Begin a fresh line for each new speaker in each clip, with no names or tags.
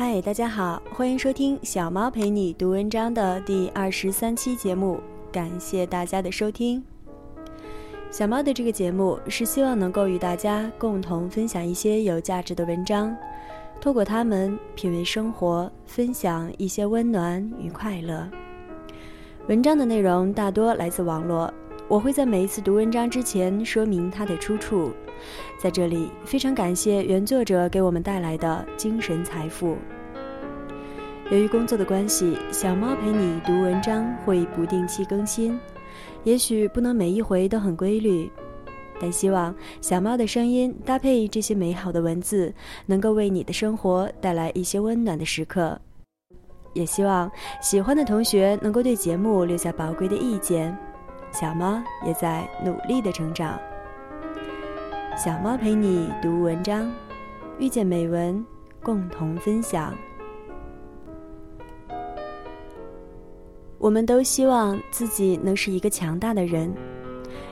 嗨，大家好，欢迎收听小猫陪你读文章的第二十三期节目，感谢大家的收听。小猫的这个节目是希望能够与大家共同分享一些有价值的文章，透过它们品味生活，分享一些温暖与快乐。文章的内容大多来自网络，我会在每一次读文章之前说明它的出处。在这里，非常感谢原作者给我们带来的精神财富。由于工作的关系，小猫陪你读文章会不定期更新，也许不能每一回都很规律，但希望小猫的声音搭配这些美好的文字，能够为你的生活带来一些温暖的时刻。也希望喜欢的同学能够对节目留下宝贵的意见，小猫也在努力的成长。小猫陪你读文章，遇见美文，共同分享。我们都希望自己能是一个强大的人，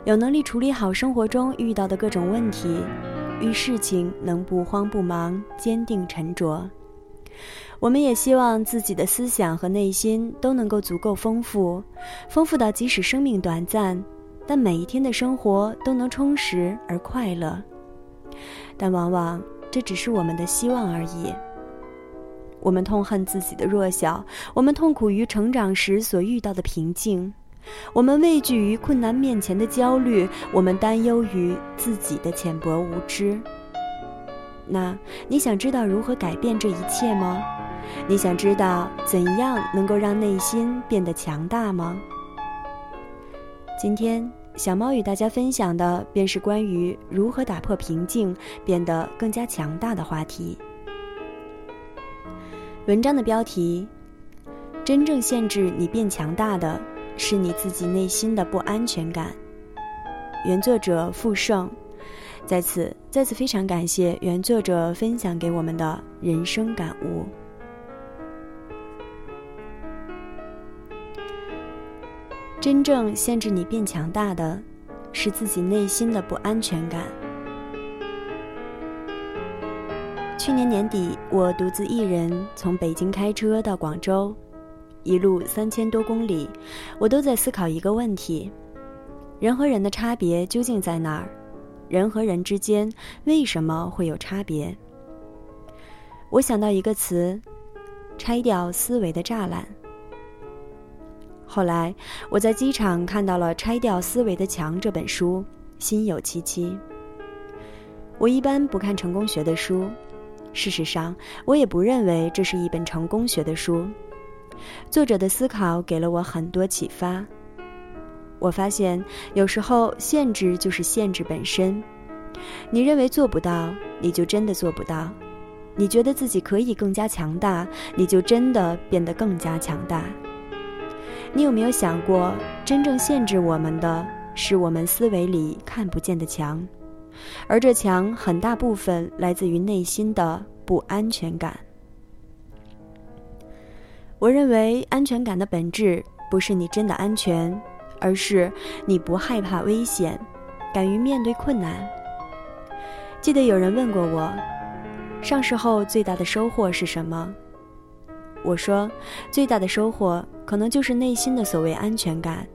有能力处理好生活中遇到的各种问题，遇事情能不慌不忙，坚定沉着。我们也希望自己的思想和内心都能够足够丰富，丰富到即使生命短暂。但每一天的生活都能充实而快乐，但往往这只是我们的希望而已。我们痛恨自己的弱小，我们痛苦于成长时所遇到的瓶颈，我们畏惧于困难面前的焦虑，我们担忧于自己的浅薄无知。那你想知道如何改变这一切吗？你想知道怎样能够让内心变得强大吗？今天，小猫与大家分享的便是关于如何打破瓶颈，变得更加强大的话题。文章的标题：真正限制你变强大的是你自己内心的不安全感。原作者傅盛，在此再次非常感谢原作者分享给我们的人生感悟。真正限制你变强大的，是自己内心的不安全感。去年年底，我独自一人从北京开车到广州，一路三千多公里，我都在思考一个问题：人和人的差别究竟在哪儿？人和人之间为什么会有差别？我想到一个词：拆掉思维的栅栏。后来，我在机场看到了《拆掉思维的墙》这本书，心有戚戚。我一般不看成功学的书，事实上，我也不认为这是一本成功学的书。作者的思考给了我很多启发。我发现，有时候限制就是限制本身。你认为做不到，你就真的做不到；你觉得自己可以更加强大，你就真的变得更加强大。你有没有想过，真正限制我们的是我们思维里看不见的墙，而这墙很大部分来自于内心的不安全感。我认为安全感的本质不是你真的安全，而是你不害怕危险，敢于面对困难。记得有人问过我，上市后最大的收获是什么？我说，最大的收获。可能就是内心的所谓安全感，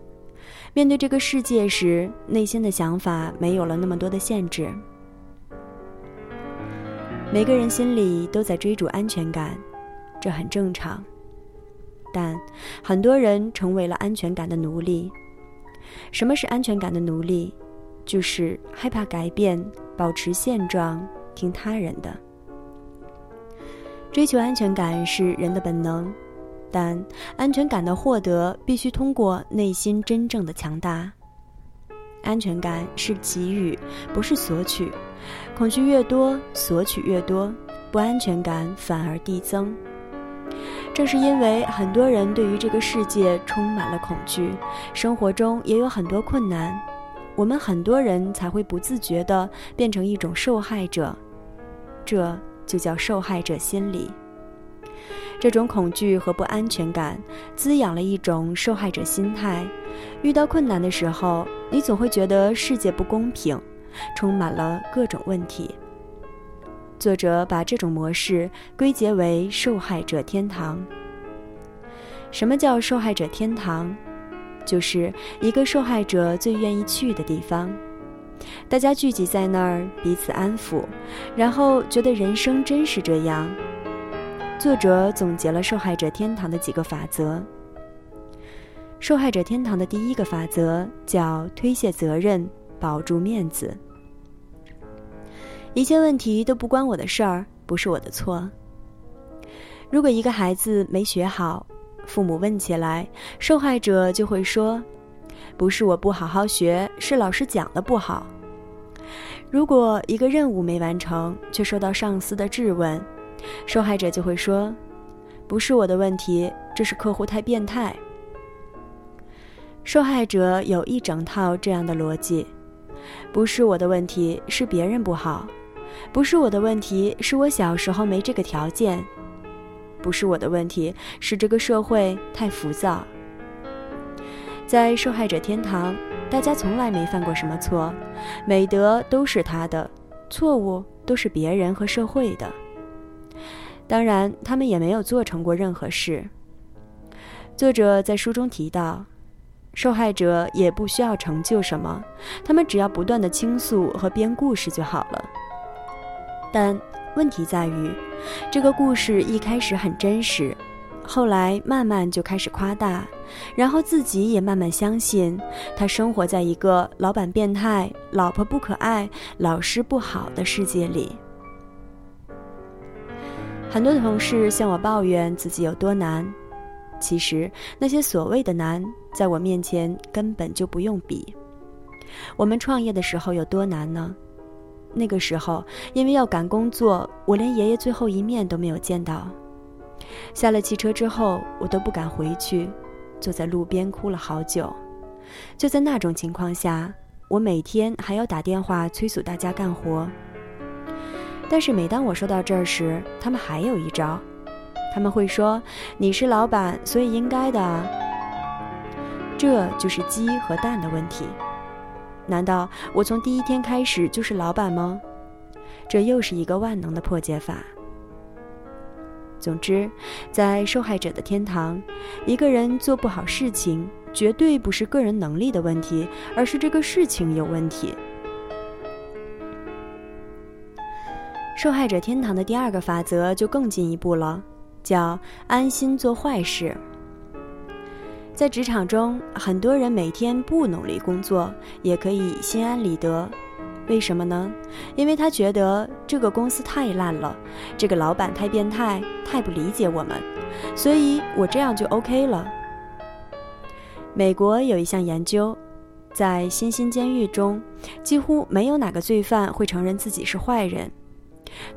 面对这个世界时，内心的想法没有了那么多的限制。每个人心里都在追逐安全感，这很正常。但很多人成为了安全感的奴隶。什么是安全感的奴隶？就是害怕改变，保持现状，听他人的。追求安全感是人的本能。但安全感的获得必须通过内心真正的强大。安全感是给予，不是索取。恐惧越多，索取越多，不安全感反而递增。正是因为很多人对于这个世界充满了恐惧，生活中也有很多困难，我们很多人才会不自觉地变成一种受害者。这就叫受害者心理。这种恐惧和不安全感滋养了一种受害者心态。遇到困难的时候，你总会觉得世界不公平，充满了各种问题。作者把这种模式归结为受害者天堂。什么叫受害者天堂？就是一个受害者最愿意去的地方。大家聚集在那儿，彼此安抚，然后觉得人生真是这样。作者总结了受害者天堂的几个法则。受害者天堂的第一个法则叫推卸责任，保住面子。一切问题都不关我的事儿，不是我的错。如果一个孩子没学好，父母问起来，受害者就会说：“不是我不好好学，是老师讲的不好。”如果一个任务没完成，却受到上司的质问，受害者就会说：“不是我的问题，这是客户太变态。”受害者有一整套这样的逻辑：“不是我的问题，是别人不好；不是我的问题，是我小时候没这个条件。”不是我的问题，是这个社会太浮躁。在受害者天堂，大家从来没犯过什么错，美德都是他的，错误都是别人和社会的。当然，他们也没有做成过任何事。作者在书中提到，受害者也不需要成就什么，他们只要不断的倾诉和编故事就好了。但问题在于。这个故事一开始很真实，后来慢慢就开始夸大，然后自己也慢慢相信，他生活在一个老板变态、老婆不可爱、老师不好的世界里。很多同事向我抱怨自己有多难，其实那些所谓的难，在我面前根本就不用比。我们创业的时候有多难呢？那个时候，因为要赶工作，我连爷爷最后一面都没有见到。下了汽车之后，我都不敢回去，坐在路边哭了好久。就在那种情况下，我每天还要打电话催促大家干活。但是每当我说到这儿时，他们还有一招，他们会说：“你是老板，所以应该的。”这就是鸡和蛋的问题。难道我从第一天开始就是老板吗？这又是一个万能的破解法。总之，在受害者的天堂，一个人做不好事情，绝对不是个人能力的问题，而是这个事情有问题。受害者天堂的第二个法则就更进一步了，叫安心做坏事。在职场中，很多人每天不努力工作，也可以心安理得。为什么呢？因为他觉得这个公司太烂了，这个老板太变态，太不理解我们，所以我这样就 OK 了。美国有一项研究，在新兴监狱中，几乎没有哪个罪犯会承认自己是坏人，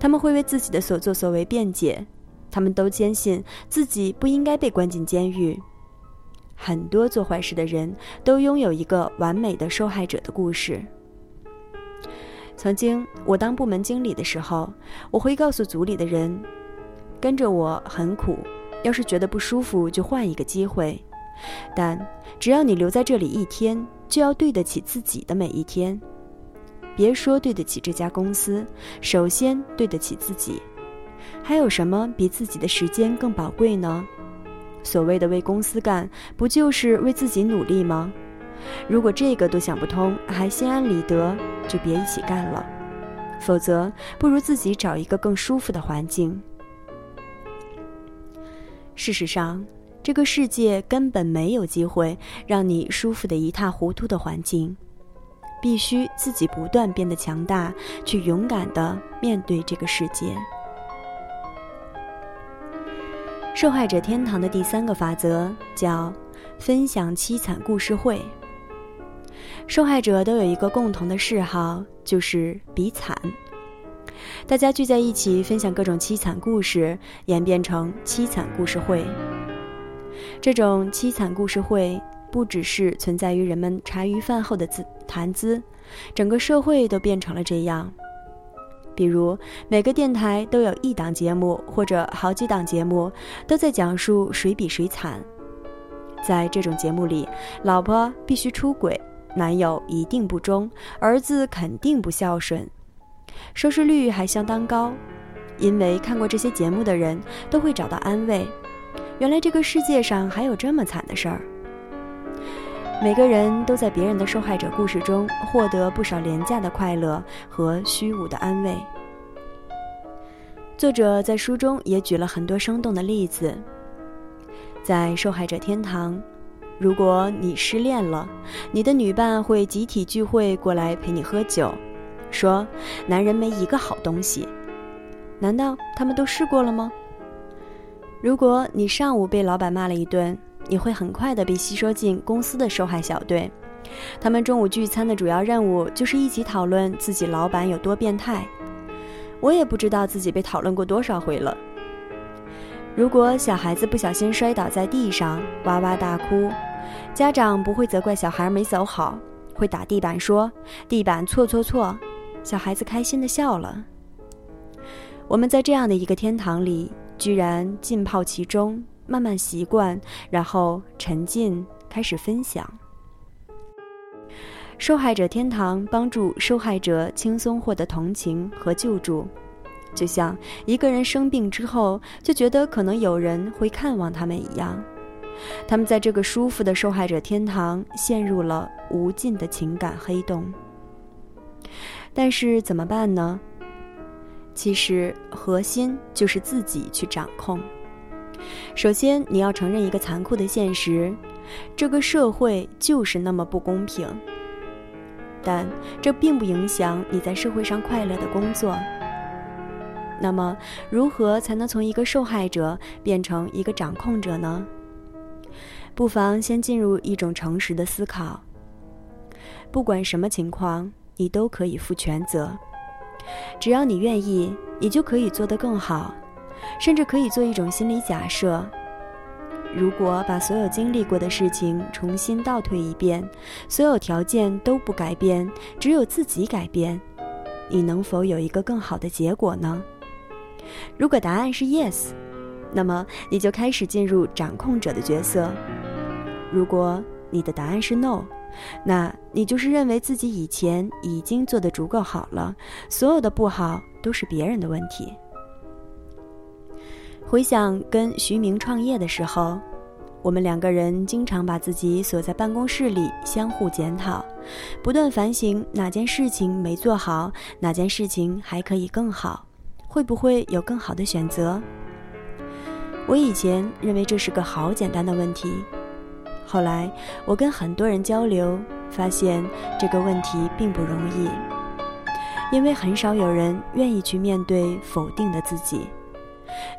他们会为自己的所作所为辩解，他们都坚信自己不应该被关进监狱。很多做坏事的人都拥有一个完美的受害者的故事。曾经我当部门经理的时候，我会告诉组里的人：“跟着我很苦，要是觉得不舒服就换一个机会。但只要你留在这里一天，就要对得起自己的每一天。别说对得起这家公司，首先对得起自己。还有什么比自己的时间更宝贵呢？”所谓的为公司干，不就是为自己努力吗？如果这个都想不通，还心安理得，就别一起干了。否则，不如自己找一个更舒服的环境。事实上，这个世界根本没有机会让你舒服的一塌糊涂的环境，必须自己不断变得强大，去勇敢的面对这个世界。受害者天堂的第三个法则叫“分享凄惨故事会”。受害者都有一个共同的嗜好，就是比惨。大家聚在一起分享各种凄惨故事，演变成凄惨故事会。这种凄惨故事会不只是存在于人们茶余饭后的自谈资，整个社会都变成了这样。比如，每个电台都有一档节目，或者好几档节目，都在讲述谁比谁惨。在这种节目里，老婆必须出轨，男友一定不忠，儿子肯定不孝顺。收视率还相当高。因为看过这些节目的人都会找到安慰，原来这个世界上还有这么惨的事儿。每个人都在别人的受害者故事中获得不少廉价的快乐和虚无的安慰。作者在书中也举了很多生动的例子。在受害者天堂，如果你失恋了，你的女伴会集体聚会过来陪你喝酒，说男人没一个好东西。难道他们都试过了吗？如果你上午被老板骂了一顿，你会很快的被吸收进公司的受害小队。他们中午聚餐的主要任务就是一起讨论自己老板有多变态。我也不知道自己被讨论过多少回了。如果小孩子不小心摔倒在地上，哇哇大哭，家长不会责怪小孩没走好，会打地板说：“地板错错错。”小孩子开心的笑了。我们在这样的一个天堂里，居然浸泡其中，慢慢习惯，然后沉浸，开始分享。受害者天堂帮助受害者轻松获得同情和救助，就像一个人生病之后就觉得可能有人会看望他们一样。他们在这个舒服的受害者天堂陷入了无尽的情感黑洞。但是怎么办呢？其实核心就是自己去掌控。首先，你要承认一个残酷的现实：这个社会就是那么不公平。但这并不影响你在社会上快乐的工作。那么，如何才能从一个受害者变成一个掌控者呢？不妨先进入一种诚实的思考：不管什么情况，你都可以负全责。只要你愿意，你就可以做得更好，甚至可以做一种心理假设：如果把所有经历过的事情重新倒退一遍，所有条件都不改变，只有自己改变，你能否有一个更好的结果呢？如果答案是 yes，那么你就开始进入掌控者的角色；如果你的答案是 no，那你就是认为自己以前已经做得足够好了，所有的不好都是别人的问题。回想跟徐明创业的时候，我们两个人经常把自己锁在办公室里，相互检讨，不断反省哪件事情没做好，哪件事情还可以更好，会不会有更好的选择？我以前认为这是个好简单的问题。后来，我跟很多人交流，发现这个问题并不容易，因为很少有人愿意去面对否定的自己，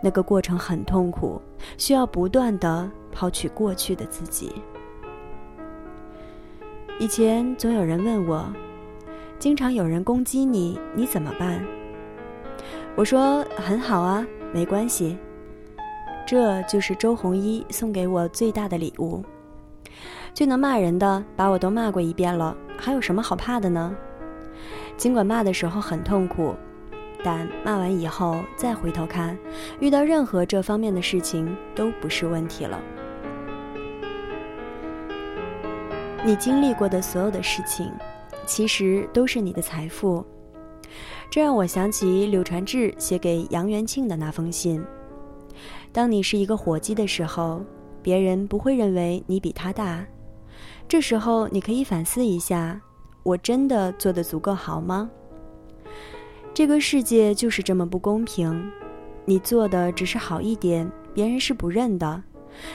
那个过程很痛苦，需要不断的抛去过去的自己。以前总有人问我，经常有人攻击你，你怎么办？我说很好啊，没关系，这就是周鸿祎送给我最大的礼物。最能骂人的，把我都骂过一遍了，还有什么好怕的呢？尽管骂的时候很痛苦，但骂完以后再回头看，遇到任何这方面的事情都不是问题了。你经历过的所有的事情，其实都是你的财富。这让我想起柳传志写给杨元庆的那封信：当你是一个火鸡的时候，别人不会认为你比他大。这时候，你可以反思一下：我真的做得足够好吗？这个世界就是这么不公平。你做的只是好一点，别人是不认的。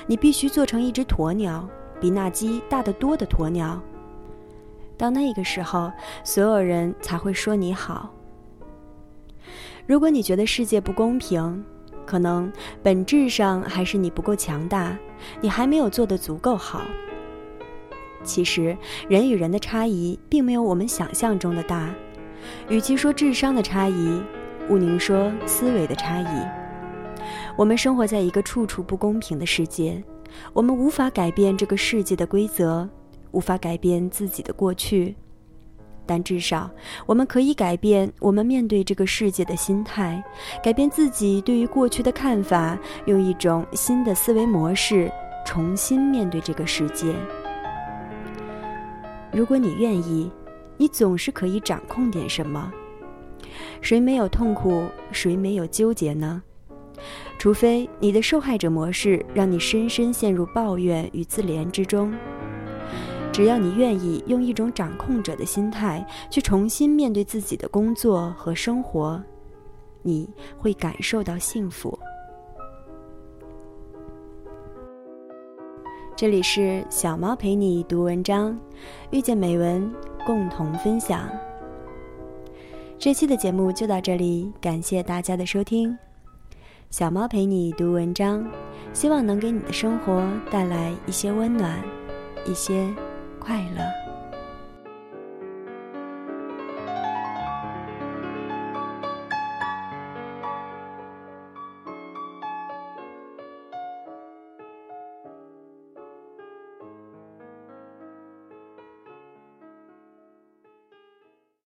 你必须做成一只鸵鸟，比那鸡大得多的鸵鸟。到那个时候，所有人才会说你好。如果你觉得世界不公平，可能本质上还是你不够强大，你还没有做得足够好。其实，人与人的差异并没有我们想象中的大。与其说智商的差异，毋宁说思维的差异。我们生活在一个处处不公平的世界，我们无法改变这个世界的规则，无法改变自己的过去，但至少我们可以改变我们面对这个世界的心态，改变自己对于过去的看法，用一种新的思维模式重新面对这个世界。如果你愿意，你总是可以掌控点什么。谁没有痛苦？谁没有纠结呢？除非你的受害者模式让你深深陷入抱怨与自怜之中。只要你愿意用一种掌控者的心态去重新面对自己的工作和生活，你会感受到幸福。这里是小猫陪你读文章，遇见美文，共同分享。这期的节目就到这里，感谢大家的收听。小猫陪你读文章，希望能给你的生活带来一些温暖，一些快乐。